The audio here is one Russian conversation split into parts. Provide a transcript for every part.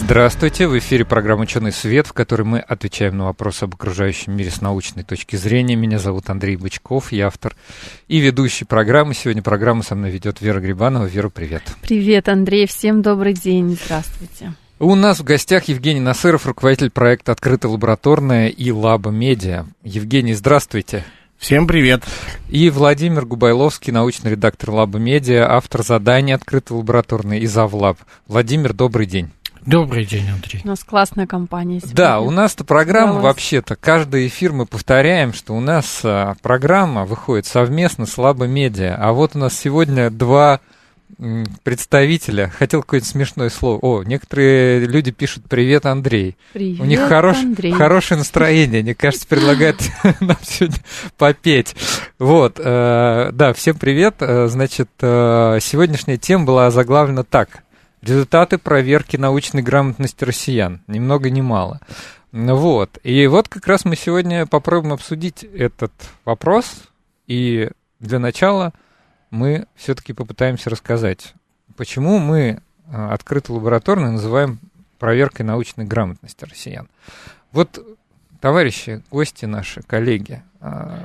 Здравствуйте, в эфире программа «Ученый свет», в которой мы отвечаем на вопросы об окружающем мире с научной точки зрения. Меня зовут Андрей Бычков, я автор и ведущий программы. Сегодня программу со мной ведет Вера Грибанова. Вера, привет. Привет, Андрей, всем добрый день, здравствуйте. У нас в гостях Евгений Насыров, руководитель проекта «Открытая лабораторная» и «Лаба Медиа». Евгений, здравствуйте. Всем привет. И Владимир Губайловский, научный редактор Лаба Медиа, автор задания «Открытой лабораторной» и «Завлаб». Владимир, добрый день. Добрый день, Андрей. У нас классная компания сегодня. Да, у нас-то программа Да, у вас- вообще-то, каждый эфир мы повторяем, что у нас а, программа выходит совместно с Лаба Медиа. А вот у нас сегодня два м, представителя. Хотел какое-то смешное слово. О, некоторые люди пишут «Привет, Андрей». Привет, У них хорош, Андрей. хорошее настроение. Мне кажется, предлагают нам сегодня попеть. Вот, э, да, всем привет. Э, Значит, э, сегодняшняя тема была заглавлена так. Результаты проверки научной грамотности россиян. Ни много ни мало. Ну Вот. И вот как раз мы сегодня попробуем обсудить этот вопрос. И для начала мы все-таки попытаемся рассказать, почему мы э, открытую лабораторную называем проверкой научной грамотности россиян. Вот, товарищи, гости наши, коллеги.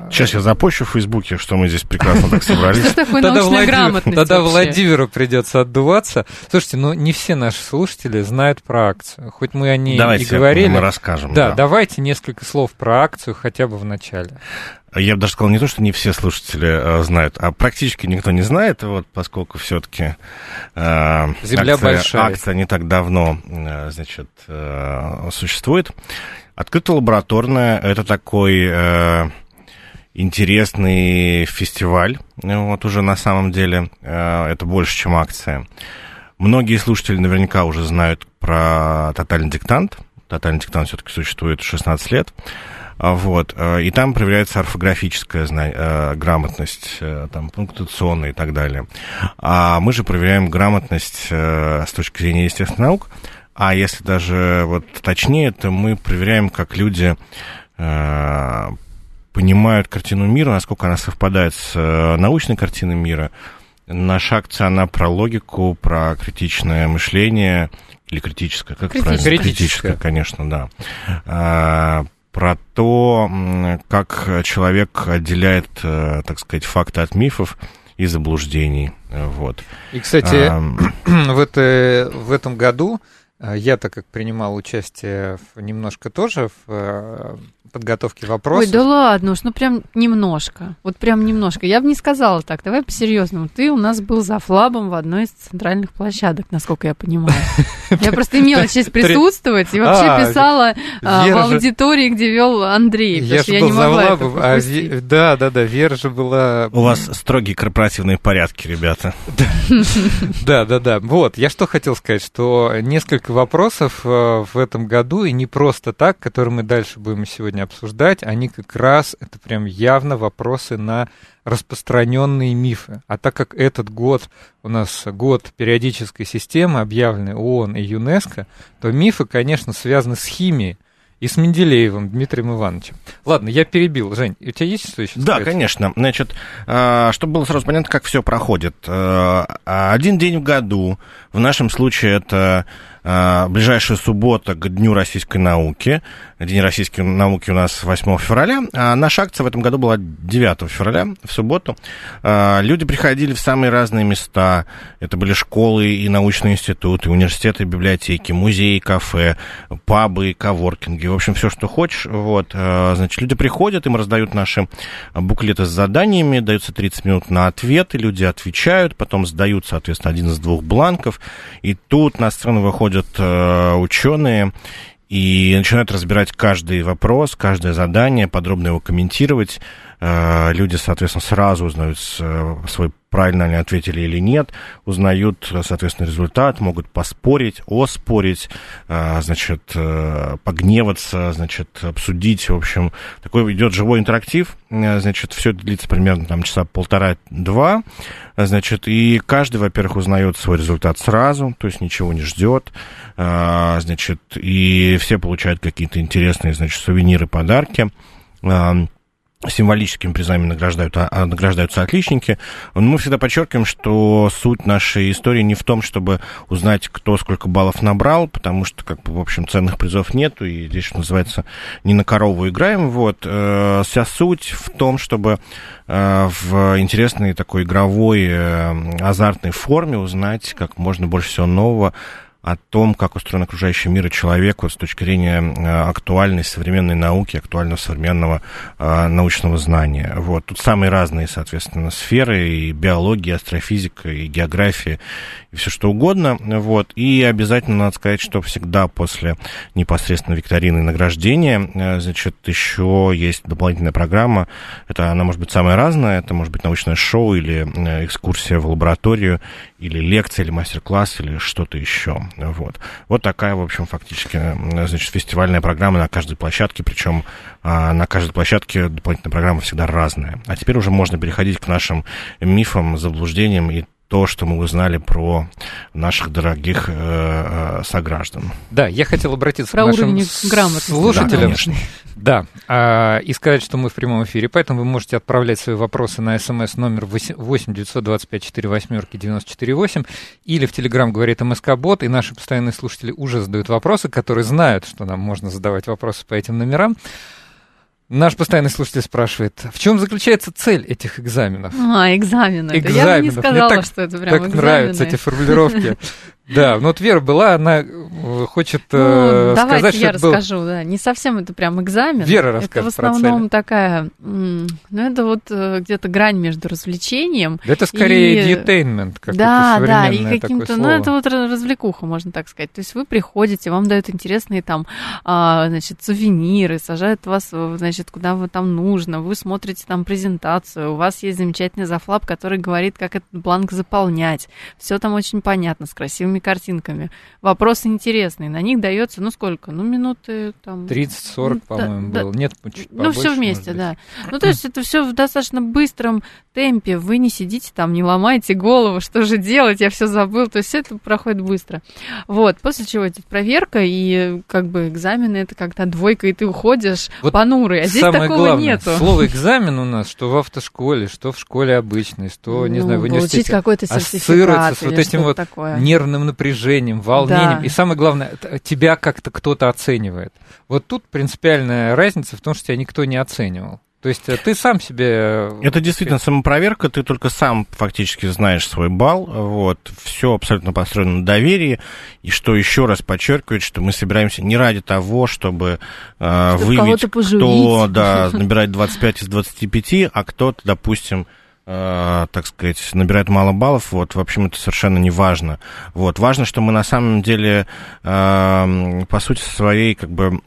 Сейчас я запущу в Фейсбуке, что мы здесь прекрасно так собрались. Что такое Тогда, научная Владимир- грамотность тогда вообще? Владимиру придется отдуваться. Слушайте, ну не все наши слушатели знают про акцию. Хоть мы о ней Давайте и говорили. мы расскажем. да, давайте несколько слов про акцию хотя бы в начале. Я бы даже сказал не то, что не все слушатели э, знают, а практически никто не знает, вот, поскольку все-таки Земля акция, большая. акция не так давно э, значит, э, существует. Открытая лабораторная – это такой э, интересный фестиваль, э, вот уже на самом деле, э, это больше, чем акция. Многие слушатели наверняка уже знают про тотальный диктант. Тотальный диктант все-таки существует 16 лет. А, Вот. э, И там проверяется орфографическая зна- э, грамотность, там, пунктуационная и так далее. А мы же проверяем грамотность с точки зрения естественных наук. А если даже вот точнее, то мы проверяем, как люди понимают картину мира, насколько она совпадает с э, научной картиной мира. Наша акция, она про логику, про критичное мышление, или критическое, как Критическое. правильно? Критическое. конечно, да. А, про то, как человек отделяет, э, так сказать, факты от мифов и заблуждений. Вот. И, кстати, Ам, в, это, в этом году я, так как принимал участие в- немножко тоже в э, подготовке вопросов, Ой, да ладно уж, ну прям немножко. Вот прям немножко. Я бы не сказала так. Давай по-серьезному. Ты у нас был за флабом в одной из центральных площадок, насколько я понимаю. Я просто имела честь присутствовать и вообще А, писала а, в аудитории, где вел Андрей. я же был а пропустить. Ви- да, да, да, Вера же была... У вас строгие корпоративные порядки, ребята. Да, да, да. Вот, я что хотел сказать, что несколько вопросов э, в этом году, и не просто так, которые мы дальше будем сегодня обсуждать, они как раз, это прям явно вопросы на распространенные мифы. А так как этот год у нас год периодической системы, объявленный ООН и ЮНЕСКО, то мифы, конечно, связаны с химией и с Менделеевым Дмитрием Ивановичем. Ладно, я перебил. Жень, у тебя есть что еще Да, сказать? конечно. Значит, а, чтобы было сразу понятно, как все проходит. А, Один день в году, в нашем случае это ближайшая суббота к Дню российской науки. День российской науки у нас 8 февраля, а наша акция в этом году была 9 февраля, в субботу. А, Люди приходили в самые разные места. Это были школы и научные институты, университеты, библиотеки, музеи, кафе, пабы, коворкинги. В общем, все, что хочешь. Вот. А, Значит, люди приходят, им раздают наши буклеты с заданиями, дается 30 минут на ответы, люди отвечают, потом сдают, соответственно, один из двух бланков. И тут на сцену выходят э, ученые и начинают разбирать каждый вопрос, каждое задание, подробно его комментировать. Люди, соответственно, сразу узнают свой правильно они ответили или нет, узнают, соответственно, результат, могут поспорить, оспорить, значит, погневаться, значит, обсудить, в общем, такой идет живой интерактив, значит, все длится примерно там часа полтора-два, значит, и каждый, во-первых, узнает свой результат сразу, то есть ничего не ждет, значит, и все получают какие-то интересные, значит, сувениры, подарки, символическими призами награждают, а, а награждаются отличники. Но мы всегда подчеркиваем, что суть нашей истории не в том, чтобы узнать, кто сколько баллов набрал, потому что, как бы, в общем, ценных призов нету, и здесь, что называется, не на корову играем. Вот. Э, вся суть в том, чтобы э, в интересной такой игровой, э, азартной форме узнать как можно больше всего нового о том, как устроен окружающий мир и человек вот, с точки зрения э, актуальной современной науки, актуального современного э, научного знания. Вот. Тут самые разные, соответственно, сферы, и биология, астрофизика, и география, все что угодно. Вот. И обязательно надо сказать, что всегда после непосредственно викторины и награждения, э, значит, еще есть дополнительная программа. Это она может быть самая разная, это может быть научное шоу или э, экскурсия в лабораторию, или лекция, или мастер-класс, или что-то еще. Вот. вот такая, в общем, фактически, значит, фестивальная программа на каждой площадке, причем а, на каждой площадке дополнительная программа всегда разная. А теперь уже можно переходить к нашим мифам, заблуждениям и то, что мы узнали про наших дорогих э, э, сограждан. Да, я хотел обратиться про к нашим слушателям. Да, да э, и сказать, что мы в прямом эфире, поэтому вы можете отправлять свои вопросы на смс номер 8 925 4 восьмерки 94 или в Телеграм говорит МСК Бот, и наши постоянные слушатели уже задают вопросы, которые знают, что нам можно задавать вопросы по этим номерам. Наш постоянный слушатель спрашивает, в чем заключается цель этих экзаменов? А, экзамены. экзаменов. Я бы не сказала, Мне так, что это прям так экзамены. нравятся эти формулировки. Да, ну вот Вера была, она э, хочет ну, э, давайте сказать, я что расскажу, был... да. Не совсем это прям экзамен. Вера расскажет Это в основном такая, ну это вот э, где-то грань между развлечением. Да это скорее и... edutainment, как Да, да, и каким-то, ну это вот развлекуха, можно так сказать. То есть вы приходите, вам дают интересные там, а, значит, сувениры, сажают вас, значит, куда вы там нужно, вы смотрите там презентацию, у вас есть замечательный зафлап, который говорит, как этот бланк заполнять. Все там очень понятно, с красивыми красивыми картинками. Вопросы интересные. На них дается, ну сколько? Ну, минуты там. 30-40, ну, по-моему, да, было. Нет, чуть Ну, все вместе, да. Ну, то есть это все в достаточно быстром темпе. Вы не сидите там, не ломаете голову, что же делать, я все забыл. То есть все это проходит быстро. Вот, после чего идет проверка, и как бы экзамены это когда двойка, и ты уходишь вот понурый. А здесь такого главное, нету. Слово экзамен у нас, что в автошколе, что в школе обычной, что, не ну, знаю, в университете. Получить какой-то сертификат с вот этим вот такое. нервным напряжением, волнением. Да. И самое главное, тебя как-то кто-то оценивает. Вот тут принципиальная разница в том, что тебя никто не оценивал. То есть э, ты сам себе... Э, Это действительно самопроверка, ты только сам фактически знаешь свой балл, вот, все абсолютно построено на доверии, и что еще раз подчеркивает, что мы собираемся не ради того, чтобы, э, чтобы выявить, кто да, набирает 25 из 25, а кто-то, допустим, э, так сказать, набирает мало баллов, вот, в общем, это совершенно не важно. Вот, важно, что мы на самом деле, э, по сути своей, как бы,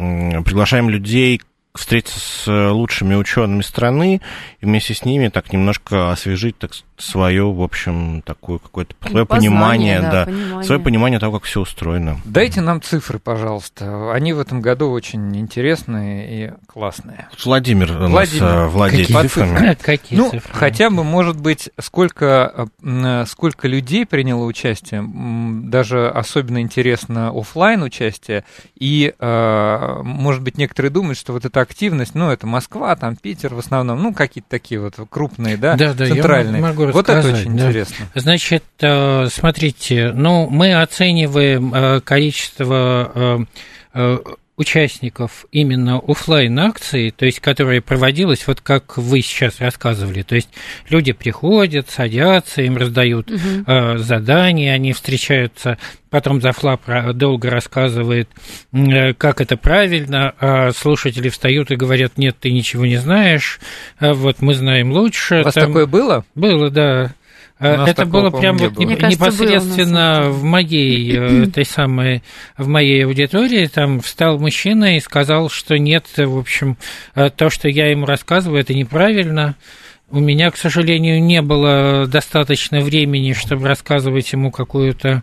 приглашаем людей встретиться с лучшими учеными страны и вместе с ними так немножко освежить так свое, в общем, такое какое-то свое понимание, да, да понимание. свое понимание того, как все устроено. Дайте нам цифры, пожалуйста. Они в этом году очень интересные и классные. Владимир, Владимир. у нас э, владеет Какие цифрами. Какие ну, цифры? хотя бы, может быть, сколько, сколько людей приняло участие, даже особенно интересно офлайн участие, и, э, может быть, некоторые думают, что вот эта активность, ну, это Москва, там Питер в основном, ну, какие-то такие вот крупные, да, да, да центральные. Я могу вот это очень да. интересно. Значит, э, смотрите, ну, мы оцениваем э, количество э, участников именно офлайн акции, то есть которая проводилась вот как вы сейчас рассказывали, то есть люди приходят, садятся, им раздают угу. э, задания, они встречаются, потом Зафлап долго рассказывает, э, как это правильно, а слушатели встают и говорят, нет, ты ничего не знаешь, а вот мы знаем лучше. У вас Там... такое было? Было, да. Это было прям вот было. непосредственно было в моей этой самой в моей аудитории. Там встал мужчина и сказал, что нет, в общем, то, что я ему рассказываю, это неправильно. У меня, к сожалению, не было достаточно времени, чтобы рассказывать ему какую-то Э,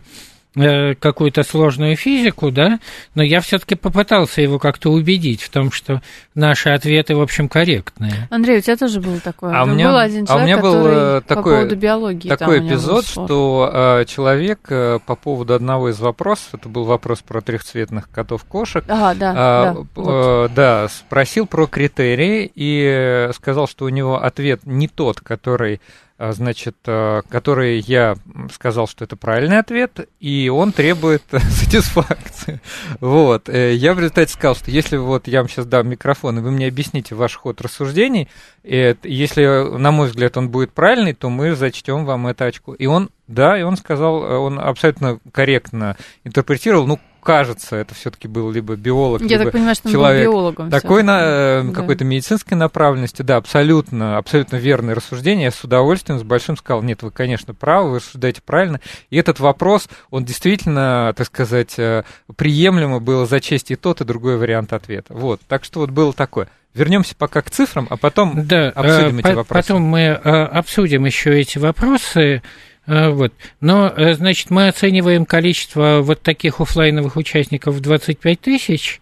какую-то сложную физику, да, но я все-таки попытался его как-то убедить в том, что наши ответы, в общем, корректные. Андрей, у тебя тоже было такое? А у меня был один человек, а у меня был э, такой, по поводу биологии. Такой эпизод, что э, человек э, по поводу одного из вопросов, это был вопрос про трехцветных котов-кошек, ага, да, э, да, вот. э, да, спросил про критерии и сказал, что у него ответ не тот, который а, значит, а, который я сказал, что это правильный ответ, и он требует сатисфакции. Вот. Э, я в результате сказал, что если вот я вам сейчас дам микрофон, и вы мне объясните ваш ход рассуждений, и если, на мой взгляд, он будет правильный, то мы зачтем вам это очко. И он, да, и он сказал, он абсолютно корректно интерпретировал, ну, кажется, это все-таки был либо биолог, Я либо так понимаю, что человек он был биологом такой на э, да. какой-то медицинской направленности, да, абсолютно, абсолютно верное рассуждение. Я с удовольствием, с большим сказал, нет, вы, конечно, правы, вы рассуждаете правильно. И этот вопрос, он действительно, так сказать, э, приемлемо было зачесть и тот, и другой вариант ответа. Вот, так что вот было такое. Вернемся пока к цифрам, а потом да, обсудим э, эти вопросы. Потом мы обсудим еще эти вопросы. А, вот. Но, э, значит, мы оцениваем количество вот таких офлайновых участников в 25 тысяч.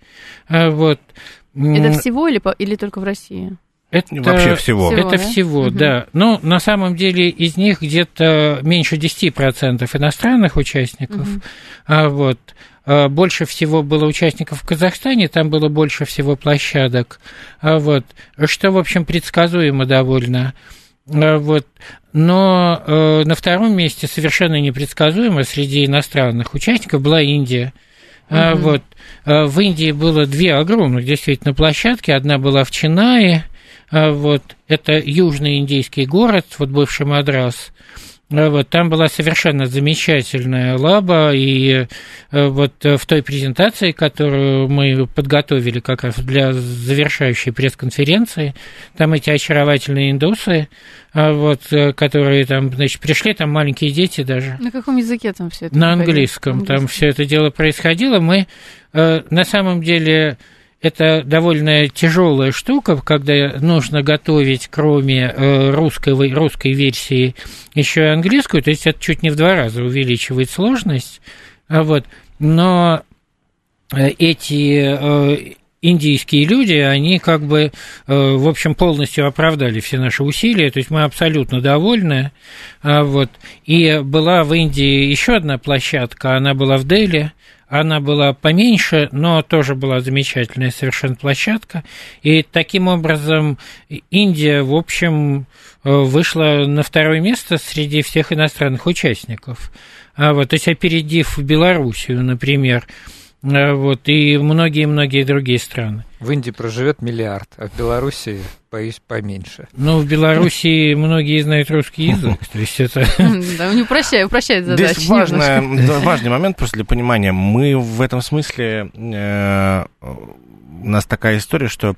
А, вот. Это всего или, или только в России? Это вообще всего. всего это да? всего, угу. да. Но на самом деле из них где-то меньше 10% иностранных участников. Угу. А, вот. Больше всего было участников в Казахстане, там было больше всего площадок. А, вот. Что, в общем, предсказуемо довольно. Вот. Но э, на втором месте совершенно непредсказуемо среди иностранных участников была Индия. Угу. А, вот. А, в Индии было две огромных действительно площадки. Одна была в Чинае, а, вот. это южный индийский город, вот бывший Мадрас. Вот, там была совершенно замечательная лаба, и э, вот в той презентации, которую мы подготовили как раз для завершающей пресс-конференции, там эти очаровательные индусы, а вот, э, которые там, значит, пришли, там маленькие дети даже. На каком языке там все это? На английском, английском. там все это дело происходило. Мы э, на самом деле это довольно тяжелая штука, когда нужно готовить, кроме э, русской, русской версии, еще и английскую, то есть это чуть не в два раза увеличивает сложность. А вот. Но э, эти индийские люди, они как бы, в общем, полностью оправдали все наши усилия, то есть мы абсолютно довольны. А вот. И была в Индии еще одна площадка, она была в Дели, она была поменьше, но тоже была замечательная совершенно площадка. И таким образом Индия, в общем, э, вышла на второе место среди всех иностранных участников. А вот, то есть опередив Белоруссию, например, вот, и многие-многие другие страны. В Индии проживет миллиард, а в Беларуси боюсь, поменьше. Ну, в Беларуси многие знают русский язык, то есть это... Да, не упрощает, упрощает задачу. Здесь важный, важный момент просто для понимания. Мы в этом смысле э, у нас такая история, что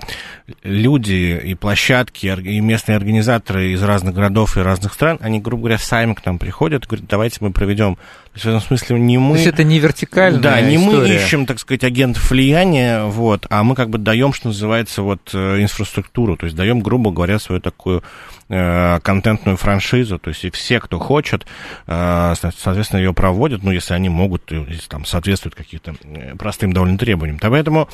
люди и площадки, и местные организаторы из разных городов и разных стран, они, грубо говоря, сами к нам приходят и говорят, давайте мы проведем. То есть в этом смысле не мы... То есть это не вертикальная Да, не история. мы ищем, так сказать, агентов влияния, вот, а мы как бы даем, что называется, вот, э, инфраструктуру, то есть даем, грубо говоря, свою такую Э, контентную франшизу, то есть и все, кто хочет, э, соответственно, ее проводят, ну, если они могут, если там соответствуют каким-то э, простым довольно требованиям. Поэтому,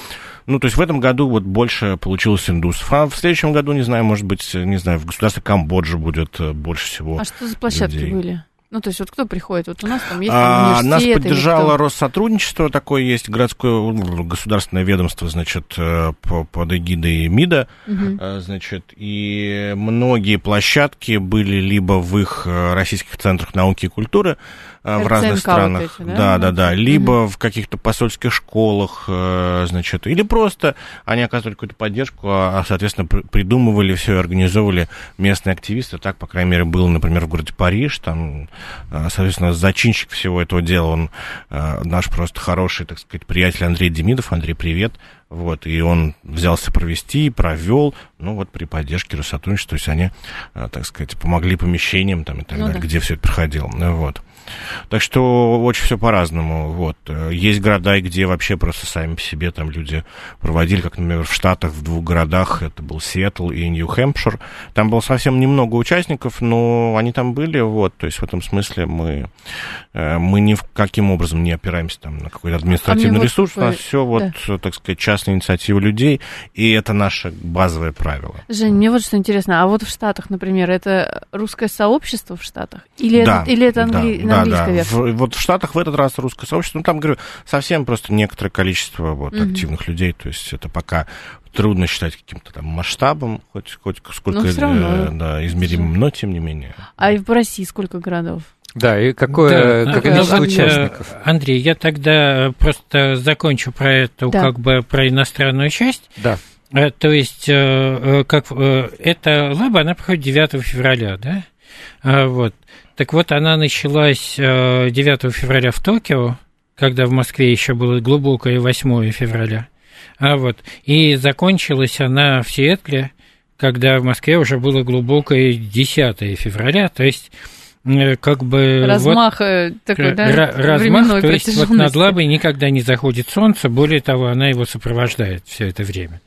ну, то есть в этом году вот больше получилось индусов, а в следующем году, не знаю, может быть, не знаю, в государстве Камбоджа будет больше всего А что за площадки людей. были? Ну, то есть, вот кто приходит? Вот у нас там есть там, а, Нас поддержало Россотрудничество, такое есть городское государственное ведомство, значит, э, под эгидой МИДа, угу. значит, и многие площадки были либо в их э, российских центрах науки и культуры, в разных странах. Вот эти, да? да, да, да. Либо угу. в каких-то посольских школах, значит, или просто они оказывали какую-то поддержку, а, соответственно, придумывали все и организовывали местные активисты. Так, по крайней мере, было, например, в городе Париж, там соответственно, зачинщик всего этого дела, он наш просто хороший, так сказать, приятель Андрей Демидов. Андрей, привет. Вот, и он взялся провести, провел, ну вот при поддержке Россотрудничества, то есть они, так сказать, помогли помещениям там и так ну, далее, да. где все это проходило. Вот. Так что очень все по-разному. Вот. Есть города, где вообще просто сами по себе там люди проводили, как, например, в Штатах, в двух городах, это был Сиэтл и Нью-Хэмпшир. Там было совсем немного участников, но они там были, вот, то есть в этом смысле мы, э, мы ни в каким образом не опираемся там на какой-то административный а ресурс, вот, у нас все вот, да. так сказать, частная инициатива людей, и это наше базовое правило. Жень, мне вот что интересно, а вот в Штатах, например, это русское сообщество в Штатах? Или да, это, или это англи... да, да, да. В, вот в Штатах в этот раз русское сообщество, ну, там, говорю, совсем просто некоторое количество вот, mm-hmm. активных людей, то есть это пока трудно считать каким-то там масштабом, хоть, хоть сколько ну, равно, э, да, измеримым, но тем не менее. А в России сколько городов? Да, и какое да, количество а, участников? Андрей, я тогда просто закончу про эту, да. как бы, про иностранную часть. Да. Э, то есть, э, как эта лаба, она проходит 9 февраля, да? Вот. Так вот, она началась 9 э, февраля в Токио, когда в Москве еще было глубокое 8 февраля. А вот, и закончилась она в Сиэтле, когда в Москве уже было глубокое 10 февраля, то есть э, как бы размах вот, э, такой, да, размах, то есть вот над Лабой никогда не заходит солнце, более того, она его сопровождает все это время.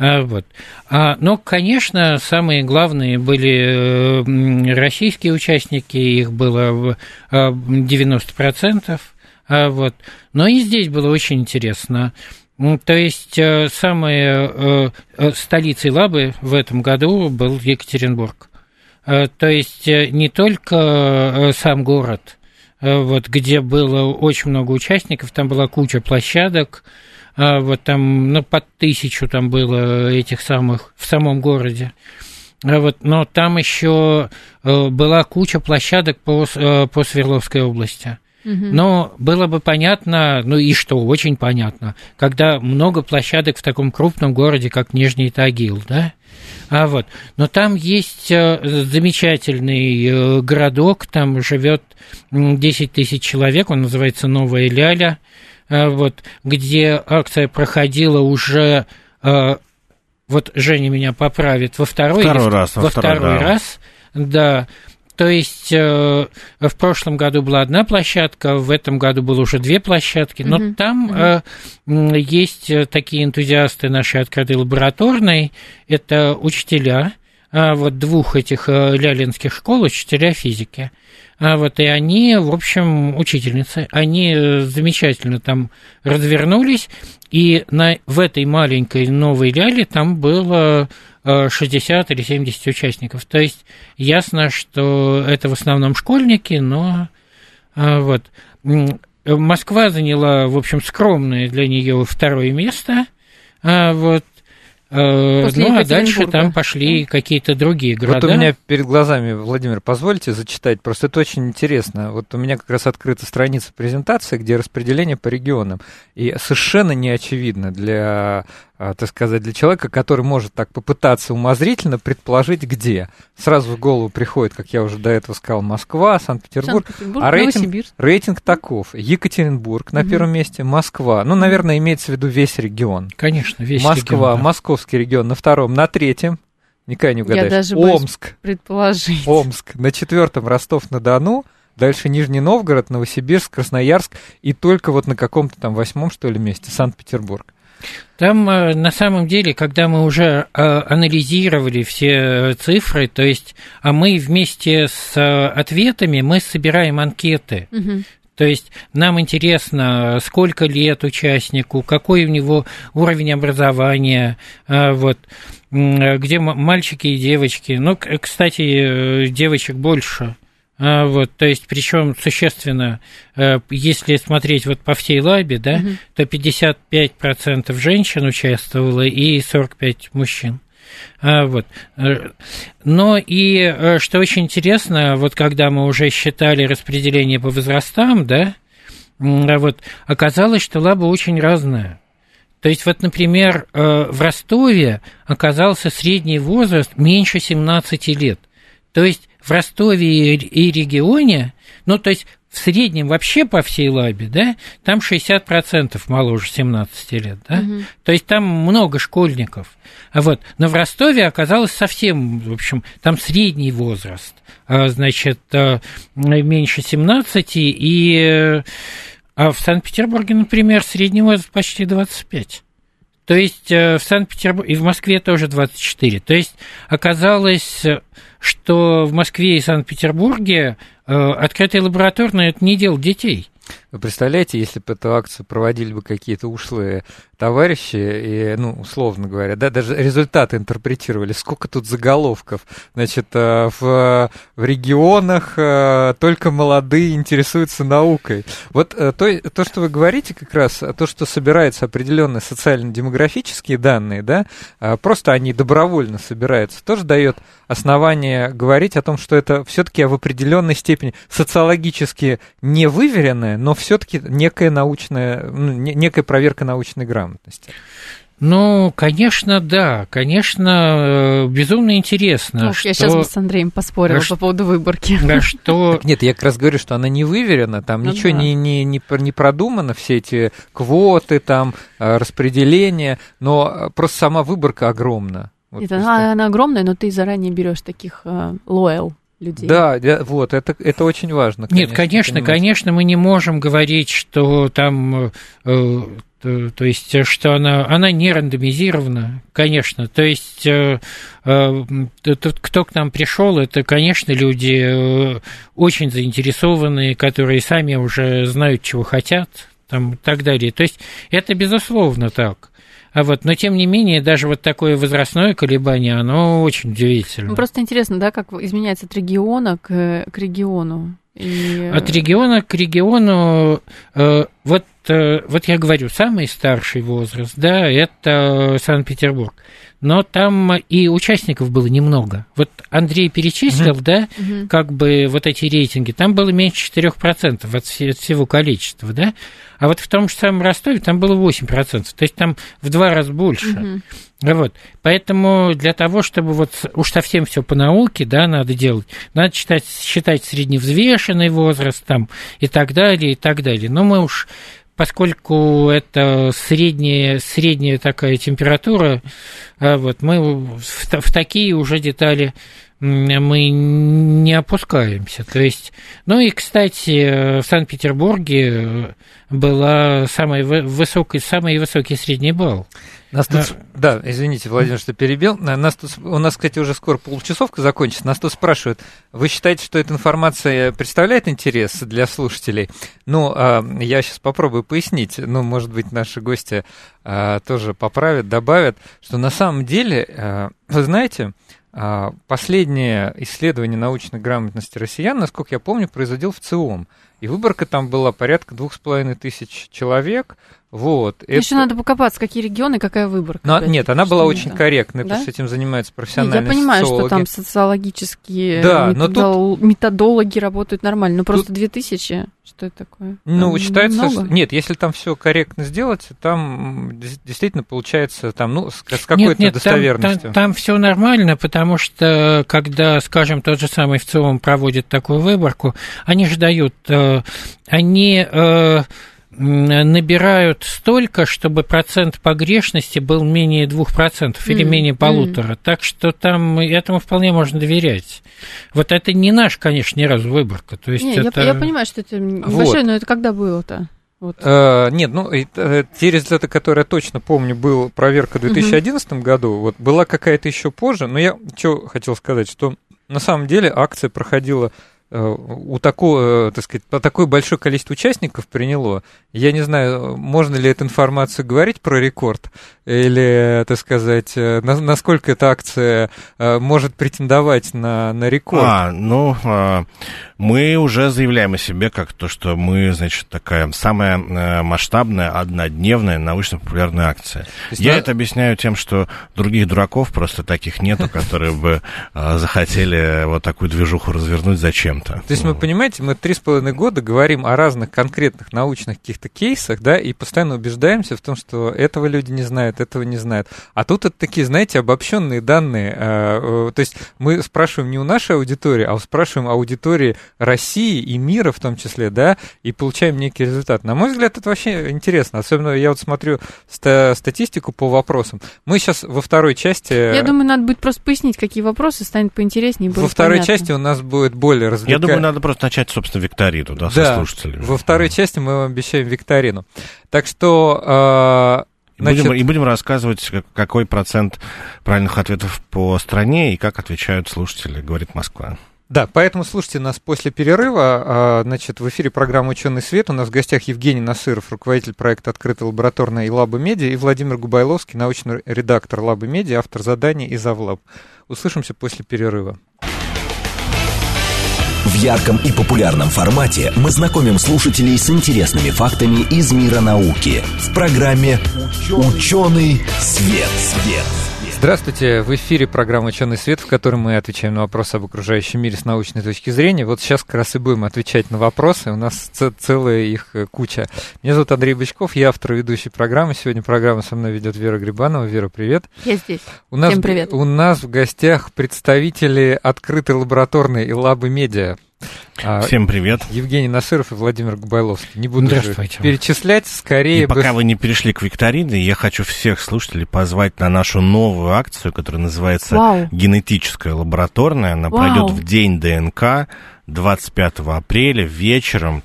А, вот. А, но, конечно, самые главные были э, российские участники, их было 90%. А, вот. Но и здесь было очень интересно. То есть э, самой э, столицей Лабы в этом году был Екатеринбург. То есть не только сам город, вот, где было очень много участников, там была куча площадок, вот там, ну, под тысячу там было этих самых в самом городе. А вот, но там еще э, была куча площадок по, э, по Свердловской области. Но было бы понятно, ну и что, очень понятно, когда много площадок в таком крупном городе, как Нижний Тагил, да? А вот, но там есть э, замечательный городок, там живет 10 тысяч человек, он называется Новая Ляля. Вот, где акция проходила уже, э, вот Женя меня поправит, во второй, второй раз, во, во второй, второй да. раз, да, то есть э, в прошлом году была одна площадка, в этом году было уже две площадки, но mm-hmm. там mm-hmm. есть такие энтузиасты нашей открытой лабораторной, это учителя, вот двух этих лялинских школ, учителя физики. А вот, и они, в общем, учительницы, они э, замечательно там развернулись, и на, в этой маленькой новой ляле там было 60 э, или 70 участников. То есть ясно, что это в основном школьники, но э, вот. Москва заняла, в общем, скромное для нее второе место. А вот После ну, а дальше там пошли какие-то другие города. Вот у меня перед глазами, Владимир, позвольте зачитать, просто это очень интересно. Вот у меня как раз открыта страница презентации, где распределение по регионам. И совершенно не очевидно для так сказать, для человека, который может так попытаться умозрительно предположить, где. Сразу в голову приходит, как я уже до этого сказал, Москва, Санкт-Петербург. Санкт-Петербург а рейтинг, рейтинг таков. Екатеринбург на угу. первом месте, Москва. Ну, наверное, имеется в виду весь регион. Конечно, весь Москва, регион. Да. Московский регион на втором, на третьем. Никогда не угадаешь. Я даже Омск. предположить. Омск. На четвертом Ростов-на-Дону. Дальше Нижний Новгород, Новосибирск, Красноярск. И только вот на каком-то там восьмом, что ли, месте Санкт-Петербург. Там э, на самом деле, когда мы уже э, анализировали все цифры, то есть, а мы вместе с э, ответами мы собираем анкеты. Угу. То есть нам интересно, сколько лет участнику, какой у него уровень образования, вот, где мальчики и девочки. Ну, кстати, девочек больше. А, вот, то есть, причем существенно, э, если смотреть вот по всей лабе, да, угу. то 55% женщин участвовало и 45 мужчин. А, вот. Э, но и э, что очень интересно, вот когда мы уже считали распределение по возрастам, да, а вот оказалось, что лаба очень разная. То есть, вот, например, в Ростове оказался средний возраст меньше 17 лет. То есть в Ростове и регионе, ну, то есть в среднем вообще по всей лабе, да, там 60% моложе 17 лет, да, угу. то есть там много школьников. А вот, но в Ростове оказалось совсем, в общем, там средний возраст, а, значит, а, меньше 17, и а в Санкт-Петербурге, например, средний возраст почти 25. То есть э, в Санкт-Петербурге и в Москве тоже 24. То есть оказалось, что в Москве и Санкт-Петербурге э, открытые лабораторные – это не дело детей. Вы представляете, если бы эту акцию проводили бы какие-то ушлые товарищи, и, ну, условно говоря, да, даже результаты интерпретировали, сколько тут заголовков. Значит, э, в, в регионах э, только молодые интересуются наукой. Вот э, то, то, что вы говорите как раз, то, что собираются определенные социально-демографические данные, да, просто они добровольно собираются, тоже дает основание говорить о том, что это все-таки в определенной степени социологически невыверенное, но все-таки некая научная, ну, некая проверка научной грамотности. Ну, конечно, да, конечно, э, безумно интересно. Ну, что... Я сейчас бы с Андреем поспорила что... по поводу выборки. Да, что... Так нет, я как раз говорю, что она не выверена, там ну, ничего да. не, не, не, не продумано, все эти квоты, там, э, распределение, но э, просто сама выборка огромна. Вот Это, она, она огромная, но ты заранее берешь таких лоял людей. Да, вот, это, это очень важно. Конечно, Нет, конечно, конечно, мы не можем говорить, что там, э, то, то есть, что она, она не рандомизирована, конечно. То есть, э, э, кто к нам пришел, это, конечно, люди э, очень заинтересованные, которые сами уже знают, чего хотят, там, и так далее. То есть, это безусловно так. А вот, но тем не менее, даже вот такое возрастное колебание, оно очень удивительно. Ну, просто интересно, да, как изменяется от региона к, к региону. И... От региона к региону, э, вот, э, вот я говорю, самый старший возраст, да, это Санкт-Петербург но там и участников было немного. Вот Андрей перечислил, угу. да, угу. как бы вот эти рейтинги, там было меньше 4% от, от всего количества, да, а вот в том же самом Ростове там было 8%, то есть там в два раза больше. Угу. Вот. Поэтому для того, чтобы вот уж совсем все по науке, да, надо делать, надо считать, считать средневзвешенный возраст там и так далее, и так далее. Но мы уж поскольку это средняя, средняя такая температура, а вот, мы в, в такие уже детали мы не опускаемся. То есть, ну и, кстати, в Санкт-Петербурге была самая высокая, самый высокий средний балл. Нас тут, да, извините, Владимир, что перебил. Нас тут, у нас, кстати, уже скоро полчасовка закончится. Нас тут спрашивают, вы считаете, что эта информация представляет интерес для слушателей? Ну, а, я сейчас попробую пояснить. Ну, может быть, наши гости а, тоже поправят, добавят, что на самом деле, а, вы знаете, последнее исследование научной грамотности россиян, насколько я помню, производил в ЦИОМ. И выборка там была порядка двух с половиной тысяч человек. Вот. Это... Еще надо покопаться, какие регионы, какая выборка. Но, нет, она была очень корректная, да? потому что этим занимаются профессиональные нет, Я понимаю, социологи. что там социологические да, методол... тут... методологи работают нормально, но просто две тысячи, что это такое? Ну, там считается, много? что... нет, если там все корректно сделать, там действительно получается там, ну, с, какой-то нет, нет, достоверностью. Там, там, там все нормально, потому что когда, скажем, тот же самый ВЦИОМ проводит такую выборку, они же дают, э, они э, набирают столько, чтобы процент погрешности был менее 2% mm. или менее полутора. Mm. Так что там этому вполне можно доверять. Вот это не наш, конечно, ни разу выборка. То есть не, это... я, я понимаю, что это небольшое, вот. но это когда было-то? Вот. А, нет, ну, э, те результаты, которые я точно помню, был проверка в 2011 угу. году, вот была какая-то еще позже, но я что хотел сказать, что на самом деле акция проходила у такого, э, так сказать, по такое большое количество участников приняло. Я не знаю, можно ли эту информацию говорить про рекорд, или, так сказать, э, насколько эта акция э, может претендовать на, на рекорд. А, ну, а, мы уже заявляем о себе как то, что мы, значит, такая самая масштабная однодневная научно-популярная акция. Я это объясняю тем, что других дураков просто таких нету, которые бы захотели вот такую движуху развернуть зачем чем-то. То есть мы, понимаете, мы три с половиной года говорим о разных конкретных научных каких-то кейсах, да, и постоянно убеждаемся в том, что этого люди не знают, этого не знают. А тут это такие, знаете, обобщенные данные. Э, э, то есть мы спрашиваем не у нашей аудитории, а спрашиваем аудитории России и мира в том числе, да, и получаем некий результат. На мой взгляд, это вообще интересно. Особенно я вот смотрю статистику по вопросам. Мы сейчас во второй части... Я думаю, надо будет просто пояснить, какие вопросы станет поинтереснее. Во второй понятно. части у нас будет более развлекательно. Я думаю, надо просто начать, собственно, викторину, да, да со слушателями. Во второй части мы вам обещаем викторину. Так что... Э, Значит... Будем, и будем рассказывать, какой процент правильных ответов по стране и как отвечают слушатели, говорит Москва. Да, поэтому слушайте нас после перерыва. А, значит, в эфире программы «Ученый свет». У нас в гостях Евгений Насыров, руководитель проекта «Открытая лабораторная» и «Лаба Медиа», и Владимир Губайловский, научный редактор «Лаба Медиа», автор заданий и «Завлаб». Услышимся после перерыва. В ярком и популярном формате мы знакомим слушателей с интересными фактами из мира науки в программе «Ученый свет». свет. Здравствуйте, в эфире программа «Ученый свет», в которой мы отвечаем на вопросы об окружающем мире с научной точки зрения. Вот сейчас как раз и будем отвечать на вопросы, у нас целая их э, куча. Меня зовут Андрей Бычков, я автор ведущей программы. Сегодня программу со мной ведет Вера Грибанова. Вера, привет. Я здесь. У нас, Всем привет. У нас в гостях представители открытой лабораторной и лабы медиа. А, Всем привет. Евгений Насыров и Владимир Губайловский. Не буду перечислять, скорее... И пока вы не перешли к викторине, я хочу всех слушателей позвать на нашу новую акцию, которая называется Вау. «Генетическая лабораторная». Она Вау. пройдет в день ДНК 25 апреля вечером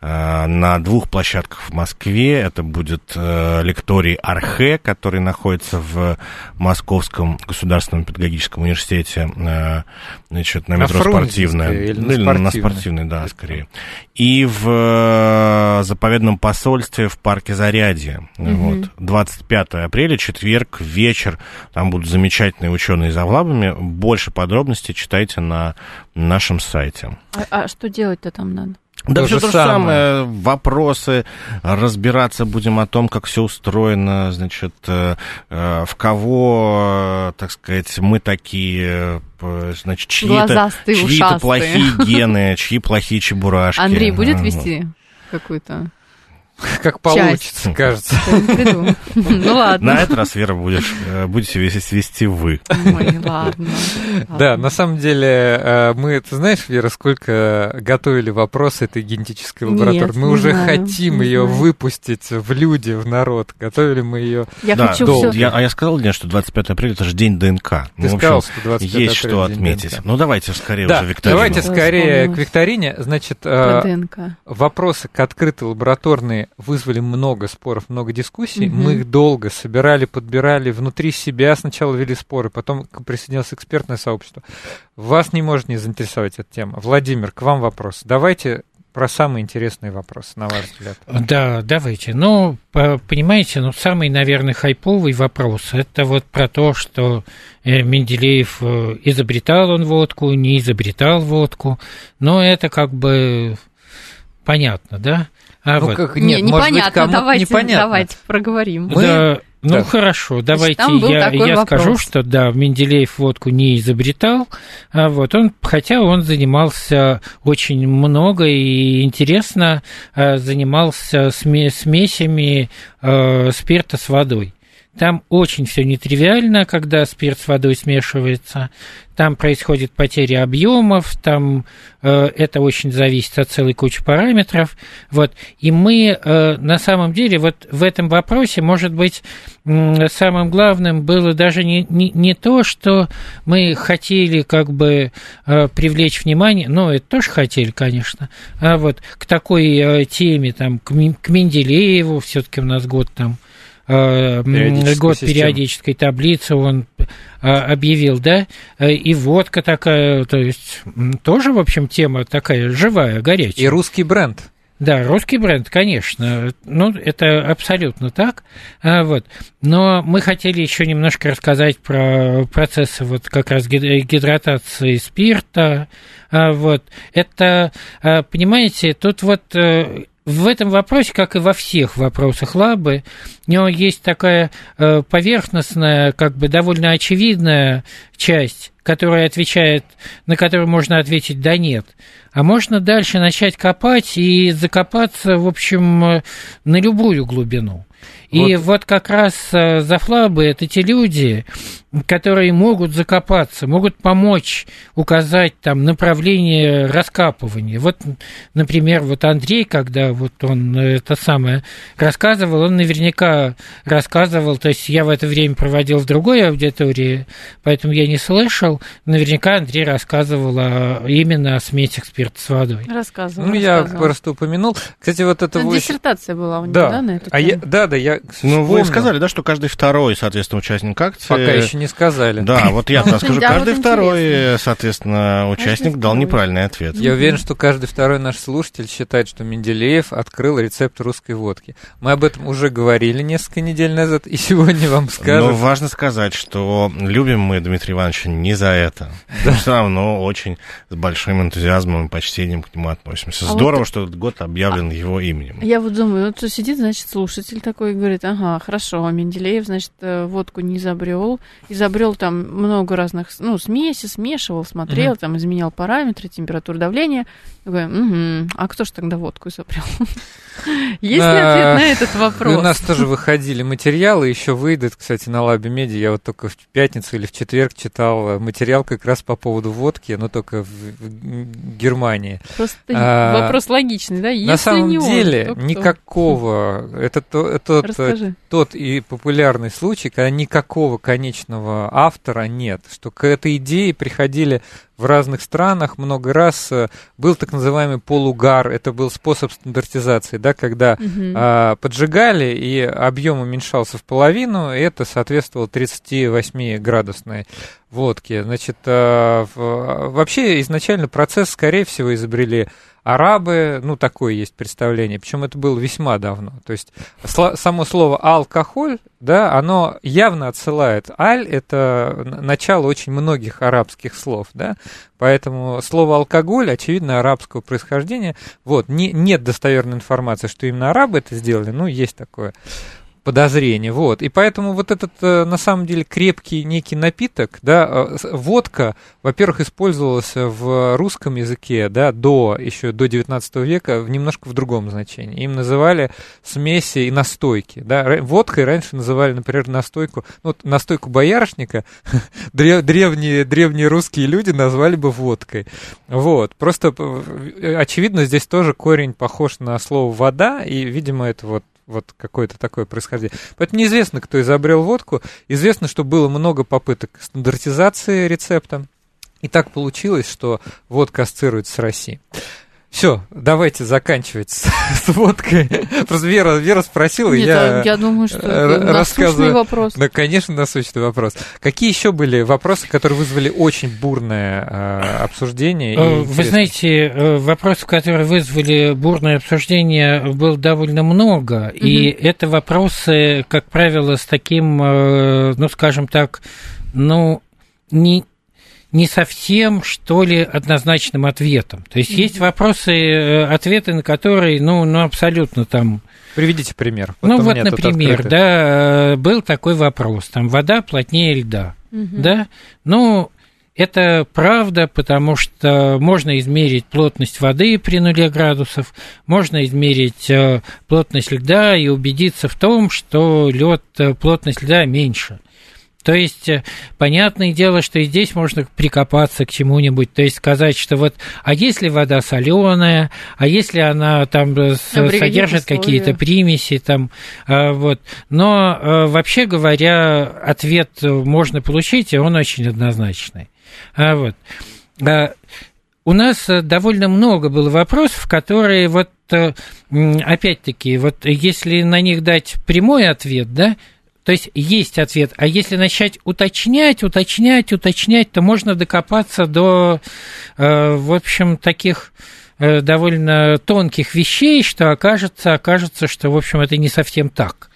на двух площадках в Москве. Это будет э, лекторий Архе, который находится в Московском государственном педагогическом университете, э, значит, на метро Спортивная. Или на, или на Спортивной, да, скорее. И в заповедном посольстве в парке Зарядье. Угу. Вот. 25 апреля, четверг, вечер. Там будут замечательные ученые за влабами. Больше подробностей читайте на нашем сайте. А, а что делать-то там надо? Да то все то же самое. Вопросы, разбираться будем о том, как все устроено, значит, э, э, в кого, так сказать, мы такие, э, значит, чьи-то, чьи-то плохие гены, чьи плохие чебурашки. Андрей будет вести какую-то как получится, кажется. Ну ладно. На этот раз, Вера, будешь, э, будете вести вы. Ой, ладно. Да, на самом деле, э, мы, ты знаешь, Вера, сколько готовили вопросы этой генетической лаборатории? Мы уже хотим ее выпустить в люди, в народ. Готовили мы ее Я хочу. А я сказал, что 25 апреля это же день ДНК. Ты сказал, что 25 Есть что отметить. Ну, давайте скорее уже викторину. давайте скорее к викторине. Значит, э, вопросы к открытой лабораторной вызвали много споров, много дискуссий. Угу. Мы их долго собирали, подбирали внутри себя. Сначала вели споры, потом присоединилось экспертное сообщество. Вас не может не заинтересовать эта тема. Владимир, к вам вопрос. Давайте про самый интересный вопрос, на ваш взгляд. Да, давайте. Ну, понимаете, ну, самый, наверное, хайповый вопрос – это вот про то, что э, Менделеев э, изобретал он водку, не изобретал водку. Но это как бы понятно, да? А ну, вот. как, нет, не, непонятно, быть, давайте, непонятно. давайте проговорим. Мы... Да, ну так. хорошо, давайте я, я скажу, что да, Менделеев водку не изобретал, а вот он, хотя он занимался очень много и интересно а, занимался смесями э, спирта с водой. Там очень все нетривиально, когда спирт с водой смешивается. Там происходит потеря объемов, там э, это очень зависит от целой кучи параметров. Вот. И мы э, на самом деле вот в этом вопросе, может быть, э, самым главным было даже не, не, не то, что мы хотели как бы э, привлечь внимание, но это тоже хотели, конечно, а вот к такой э, теме, там, к, к Менделееву, все-таки у нас год там Э, год система. периодической таблицы он э, объявил, да, э, и водка такая, то есть тоже, в общем, тема такая живая, горячая. И русский бренд. Да, русский бренд, конечно. Ну, это абсолютно так. А, вот. Но мы хотели еще немножко рассказать про процессы вот как раз гидратации спирта. А, вот. Это, понимаете, тут вот в этом вопросе, как и во всех вопросах лабы, У него есть такая э, поверхностная, как бы довольно очевидная часть, которая отвечает, на которую можно ответить «да, нет». А можно дальше начать копать и закопаться, в общем, э, на любую глубину. И вот, вот как раз э, зафлабы – это те люди, которые могут закопаться, могут помочь указать там направление раскапывания. Вот, например, вот Андрей, когда вот он это самое рассказывал, он наверняка рассказывал, то есть я в это время проводил в другой аудитории, поэтому я не слышал, наверняка Андрей рассказывал о, именно о смесях спирта с водой. Рассказывал. Ну, рассказывал. я просто упомянул. Кстати, вот это... Ну, диссертация была у него, да, да, на эту а тему? я, да, да, я Ну, вы сказали, да, что каждый второй, соответственно, участник акции... Пока еще не сказали. Да, вот я скажу, каждый второй, соответственно, участник дал неправильный ответ. Я уверен, что каждый второй наш слушатель считает, что Менделеев открыл рецепт русской водки. Мы об этом уже говорили несколько недель назад, и сегодня вам Но скажут. важно сказать, что любим мы Дмитрия Ивановича не за это. Но все равно очень с большим энтузиазмом и почтением к нему относимся. А Здорово, вот- что этот год объявлен его именем. Я вот думаю, вот сидит, значит, слушатель такой и говорит, ага, хорошо, Менделеев, значит, э, водку не изобрел, изобрел там много разных, ну, смеси, смешивал, смотрел, Мгм. там изменял параметры, температуру давления. Такой, «Мгм, а кто ж тогда водку изобрел? Есть ли А, ответ на этот У вопрос? нас тоже выходили материалы, еще выйдут, кстати, на Лабе Меди. Я вот только в пятницу или в четверг читал э, материал как раз по поводу водки, но только в, в Германии. Просто а, вопрос логичный, да? Если На самом не он, деле то кто? никакого. Это то- тот, э, Расскажи. тот и популярный случай, когда никакого конечного автора нет, что к этой идее приходили в разных странах много раз. э, Был так называемый полугар, это был способ стандартизации, да, когда а, поджигали, и объем уменьшался в половину, и это соответствовало 38-градусной водке. Значит, а, в- вообще изначально процесс, скорее всего, изобрели арабы, ну, такое есть представление, причем это было весьма давно. То есть само слово алкоголь, да, оно явно отсылает. Аль – это начало очень многих арабских слов, да, поэтому слово алкоголь, очевидно, арабского происхождения. Вот, не, нет достоверной информации, что именно арабы это сделали, ну, есть такое подозрение, вот. И поэтому вот этот, э, на самом деле, крепкий некий напиток, да, э, водка, во-первых, использовалась в русском языке, да, до, еще до 19 века, в немножко в другом значении. Им называли смеси и настойки, да. Водкой раньше называли, например, настойку, ну, вот настойку боярышника дре- древние, древние русские люди назвали бы водкой. Вот. Просто, э, очевидно, здесь тоже корень похож на слово «вода», и, видимо, это вот вот какое-то такое происхождение. Поэтому неизвестно, кто изобрел водку. Известно, что было много попыток стандартизации рецепта. И так получилось, что водка ассоциируется с Россией. Все, давайте заканчивать с, с водкой. Просто Вера, Вера спросила, Нет, я, а я думаю, что э, это насущный рассказываю. вопрос. Да, конечно, насущный вопрос. Какие еще были вопросы, которые вызвали очень бурное э, обсуждение? Э, Вы интерес? знаете, вопросов, которые вызвали бурное обсуждение, было довольно много. И это вопросы, как правило, с таким, ну, скажем так, ну, не, не совсем, что ли, однозначным ответом. То есть есть вопросы, э, ответы на которые, ну, ну абсолютно там Приведите пример. ну вот, меня тут например, да, э, был такой вопрос, там вода плотнее льда, Мгм. да, ну это правда, потому что можно измерить плотность воды при нуле градусов, можно измерить э, плотность льда и убедиться в том, что лед плотность льда меньше. То есть, э, понятное дело, что и здесь можно прикопаться к чему-нибудь, то есть сказать, что вот, а если вода соленая, а если она там э, содержит какие-то примеси, там, э, вот. Но, вообще говоря, ответ можно получить, и он очень однозначный. А, вот. У нас довольно много было вопросов, которые вот, опять-таки, вот если на них дать прямой ответ, да, то есть есть ответ, а если начать уточнять, уточнять, уточнять, то можно докопаться до, э, в общем, таких э, довольно тонких вещей, что окажется, окажется, что, в общем, это не совсем так.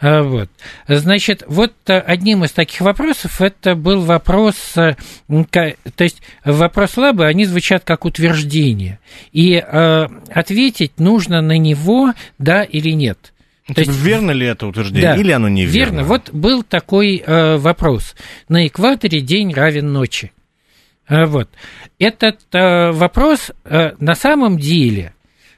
А, Вот. Значит, вот э, одним из таких вопросов это был вопрос, э, то есть вопрос лабы, они звучат как утверждение, и э, ответить нужно на него да или нет. То есть, верно ли это утверждение, да, или оно неверно? Верно. Вот был такой э, вопрос. На экваторе день равен ночи. Э, вот. Этот э, вопрос э, на самом деле,